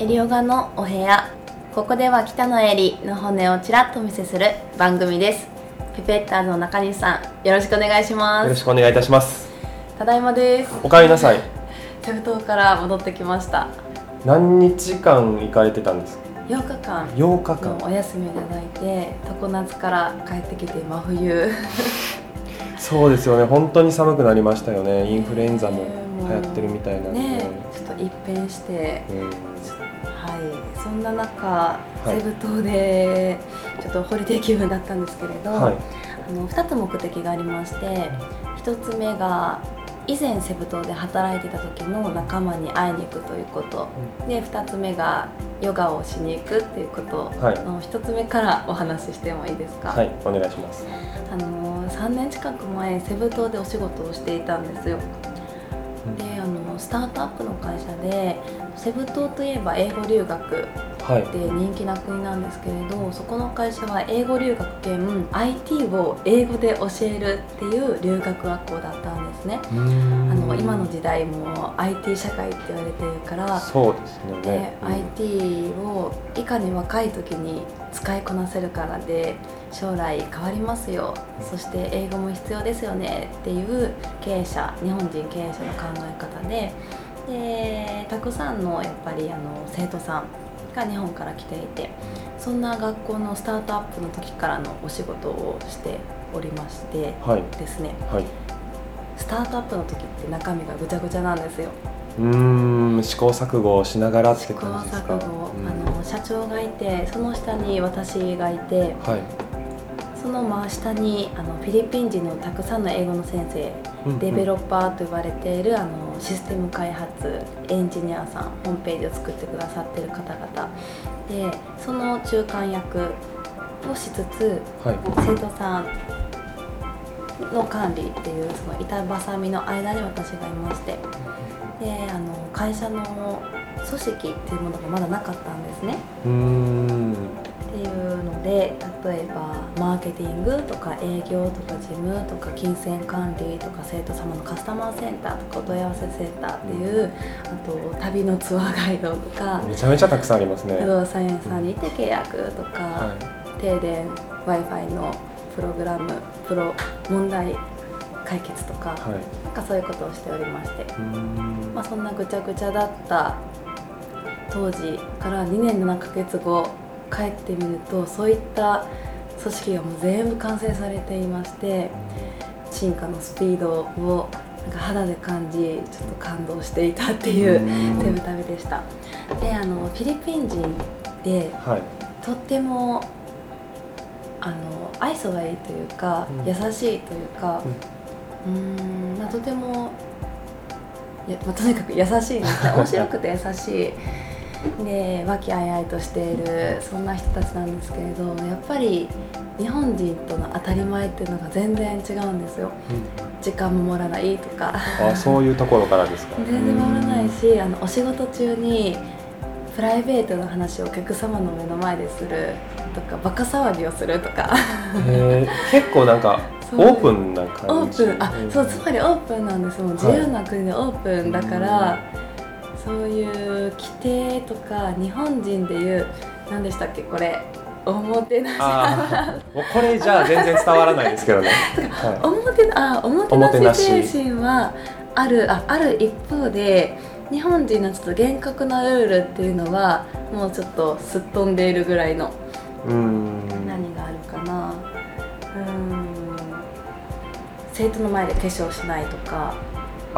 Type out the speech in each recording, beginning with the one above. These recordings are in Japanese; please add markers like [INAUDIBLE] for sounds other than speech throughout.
エリオガのお部屋。ここでは北のエリの骨をちらっとお見せする番組です。ピペッターズの中西さんよろしくお願いしまよろすしくお願いいたします。ただいまです。おかえりなさい。セブ島から戻ってきました。何日間行かれてたんですか？8日間。8日間。のお休みをいただいて常夏から帰ってきて真冬。そうですよね。本当に寒くなりましたよね。インフルエンザもね流行ってるみたいなんで、ねちょっと一変してうん。はい。そんな中、い。セブ島でちょっとホリデー気分だったんですけれど、はい。あの2つ目的がありまして1つ目が以前セブ島で働いてた時の仲間に会いに行くということ。で2つ目がヨガをしに行くっていうこと。はい。の1つ目からお話ししてもいいですか、はいお願いします。あの3年近く前セブ島でお仕事をしていたんですよであのスタートアップの会社でセブ島といえば英語留学で人気な国なんですけれどそこの会社は英語留学兼 IT を英語で教えるっていう留学学校だったんですね。あの今の時代も IT 社会って言われてるからそうですよでね、IT をいかに若い時に使いこなせるからで将来変わりますよ。そして英語も必要ですよねっていう経営者日本人経営者の考え方ででたくさんのやっぱりあの生徒さんが日本から来ていてそんな学校のスタートアップの時からのお仕事をしておりましてはい。ですね。はい。スタートアップの時って中身がぐちゃぐちゃなんですよ。うーん試行錯誤をしながらって試行感じですか？錯誤、うん。あの社長がいてその下に私がいてはいその真下にあのフィリピン人のたくさんの英語の先生、うんうん。デベロッパーと呼ばれているあのシステム開発エンジニアさんホームページを作ってくださってる方々。でその中間役をしつつはい。生徒さんの管理っていうその板挟みの間に私がいまして。であの会社の組織っていうものがまだなかったんですねうので例えばマーケティングとか営業とか事務とか金銭管理とか生徒様のカスタマーセンターとかお問い合わせセンターっていうあと旅のツアーガイドとかめちゃめちゃたくさんありますね。不動産屋さんに行って契約とか、は停電 w i f i のプログラムプロ問題解決とか、いはい。なんかそういうことをしておりまして、まあ、そんなぐちゃぐちゃだった当時から2年7ヶ月後帰ってみるとそういった組織がもう全部完成されていまして進化のスピードをなんか肌で感じちょっと感動していたっていううん。セブ旅でした。であのフィリピン人ではい。とってもあの愛想がいいというか、うん。優しいというかうーん、まあ、とてもいや、まあ、とにかく優しい。んですね面白くて優しいで和気あいあいとしているそんな人たちなんですけれどやっぱり日本人との当たり前っていうのが全然違うんですよ。時間も守らないとか。あそういうところからですか。[LAUGHS] 全然守らないしあのお仕事中にプライベートの話をお客様の目の前でするとかバカ騒ぎをするとか。結構なんか [LAUGHS] オープンなオ感じ。ープン。あ、ん。そうつまりオープンなんですもう自由な国でオープンだから、そういう規定とか日本人でいう何でしたっけこれ。おもてなし。これじゃあ全然伝わらないですけどね、[LAUGHS] はおもてあおもてなしし精神はある。あある一方で日本人のちょっと厳格なルールっていうのはもうちょっとすっ飛んでいるぐらいの何があるかな。うーん。生徒の前で化粧しないとか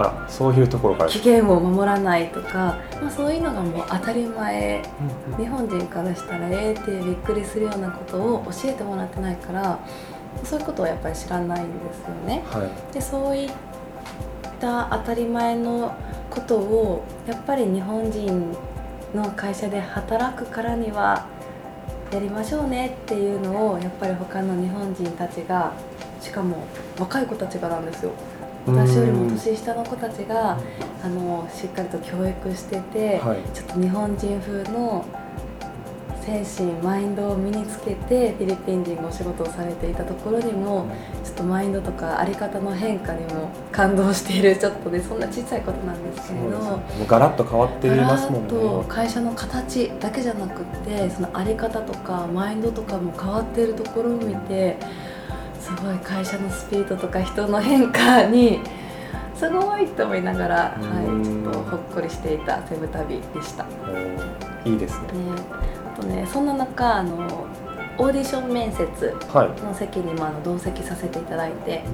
あらそういうところから。期限を守らないとか、まあ、そういうのがもう当たり前。うん日本人からしたらえーってびっくりするようなことを教えてもらってないからそういうことをやっぱり知らないんですよね。はい。でそういった当たり前のことをやっぱり日本人の会社で働くからにはやりましょうねっていうのをやっぱり他の日本人たちがしかも若い子たちがなんですよ私よりも年下の子たちがあのしっかりと教育してて、はい。ちょっと日本人風の精神マインドを身につけてフィリピン人がお仕事をされていたところにもちょっとマインドとか在り方の変化にも感動しているちょっとねそんな小さいことなんですけれど。もうガラッと変わっていますもんね。と会社の形だけじゃなくってその在り方とかマインドとかも変わっているところを見てすごい会社のスピードとか人の変化にすごいと思いながら、はい、ちょっとほっこりしていたセブ旅でした。いいですね。ねあとねそんな中あのオーディション面接の席にもあの同席させていただいて。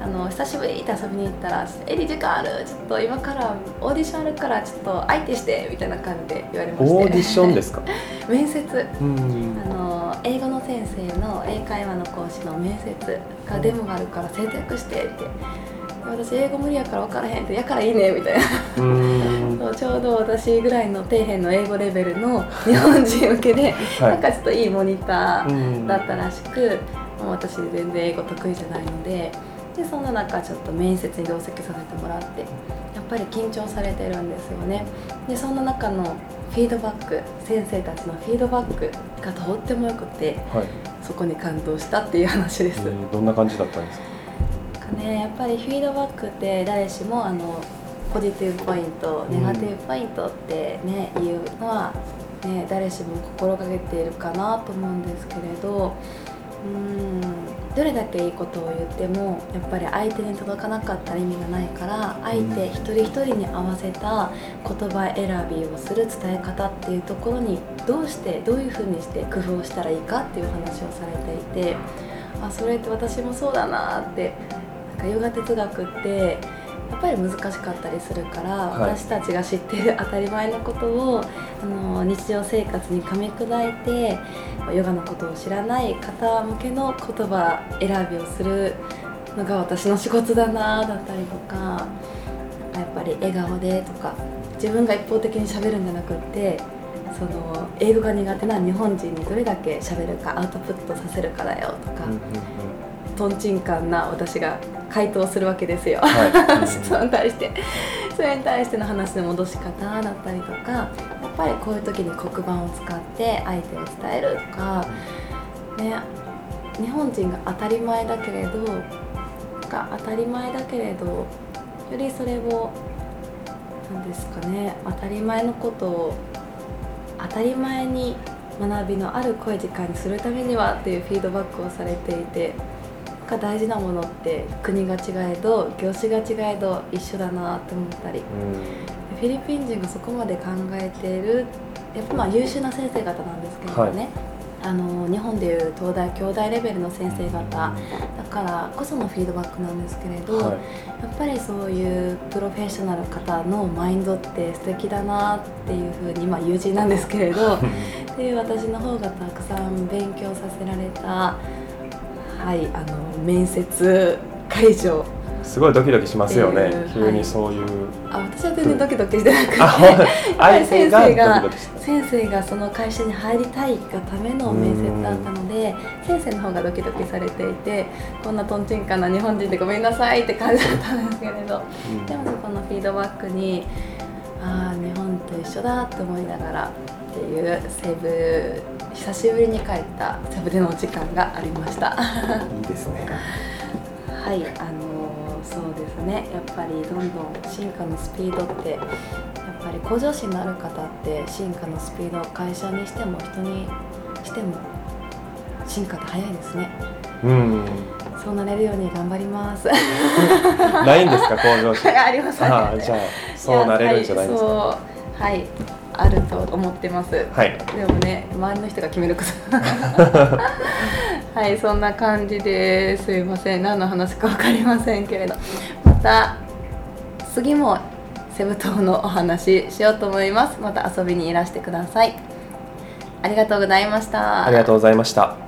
あの久しぶりって遊びに行ったら「エリ時間あるちょっと今からオーディションあるからちょっと相手して」みたいな感じで言われましてオーディションですか？[LAUGHS] 面接あの英語の先生の英会話の講師の面接がデモがあるから選択してって。私英語無理やから分からへんってやからいいねみたいな。[LAUGHS] そうちょうど私ぐらいの底辺の英語レベルの [LAUGHS] 日本人向けで、はい、なんかちょっといいモニターだったらしく、もう私全然英語得意じゃないのででそんな中ちょっと面接に同席させてもらってぱり緊張されてるんですよね。でそんな中のフィードバック先生たちのフィードバックがとってもよくて、はい、そこに感動したっていう話です、えー、どんな感じだったんですか？ねやっぱりフィードバックって誰しもあのポジティブポイントネガティブポイントってね、うん、いうのは、ね、誰しも心がけているかなと思うんですけれどうんどれだけいいことを言ってもやっぱり相手に届かなかったら意味がないから相手一人一人に合わせた言葉選びをする伝え方っていうところにどうしてどういうふうにして工夫をしたらいいかっていう話をされていてあそれって私もそうだなってなんかヨガ哲学ってやっぱり難しかったりするから、はい、私たちが知っている当たり前のことをあの日常生活に噛み砕いてヨガのことを知らない方向けの言葉選びをするのが私の仕事だなだったりとかやっぱり笑顔でとか自分が一方的にしゃべるんじゃなくってその英語が苦手な日本人にどれだけしゃべるかアウトプットさせるかだよとか、とんちんかんな私が回答するわけですよ、はい、[LAUGHS] 質問に対して。それに対しての話の戻し方だったりとかやっぱりこういう時に黒板を使って相手を伝えるとかね日本人が当たり前だけれどが当たり前だけれどよりそれを何ですかね当たり前のことを当たり前に学びのある濃い時間にするためにはっていうフィードバックをされていてが大事なものって国が違えど業種が違えど一緒だなって思ったり、フィリピン人がそこまで考えているやっぱまあ優秀な先生方なんですけどね、はい。あの日本でいう東大京大レベルの先生方。だからこそのフィードバックなんですけれど、はい、やっぱりそういうプロフェッショナル方のマインドって素敵だなっていうふうに、まあ、友人なんですけれどっていう私の方がたくさん勉強させられたはいあの面接会場。すごいドキドキしますよね、急にそういう、はい、あ私は全然ドキドキしてなくて、相手が先生がその会社に入りたいがための面接だったので先生の方がドキドキされていてこんなとんちんかな日本人でごめんなさいって感じだったんですけれど、うん、でもそこのフィードバックにああ日本と一緒だと思いながらっていう西武久しぶりに帰ったセブでのお時間がありました。いいですね。はいあのそうですね。やっぱりどんどん進化のスピードってやっぱり向上心のある方って進化のスピード会社にしても人にしても進化って早いですね。うん。そうなれるように頑張ります。ないんですか向上心。[LAUGHS] ありますあじゃあそうなれるんじゃないですか。はいあると思ってます、はい、でもね周りの人が決めること。[LAUGHS] はいそんな感じですいません。何の話か分かりませんけれど。また次もセブ島のお話しようと思います。また遊びにいらしてください。ありがとうございました。ありがとうございました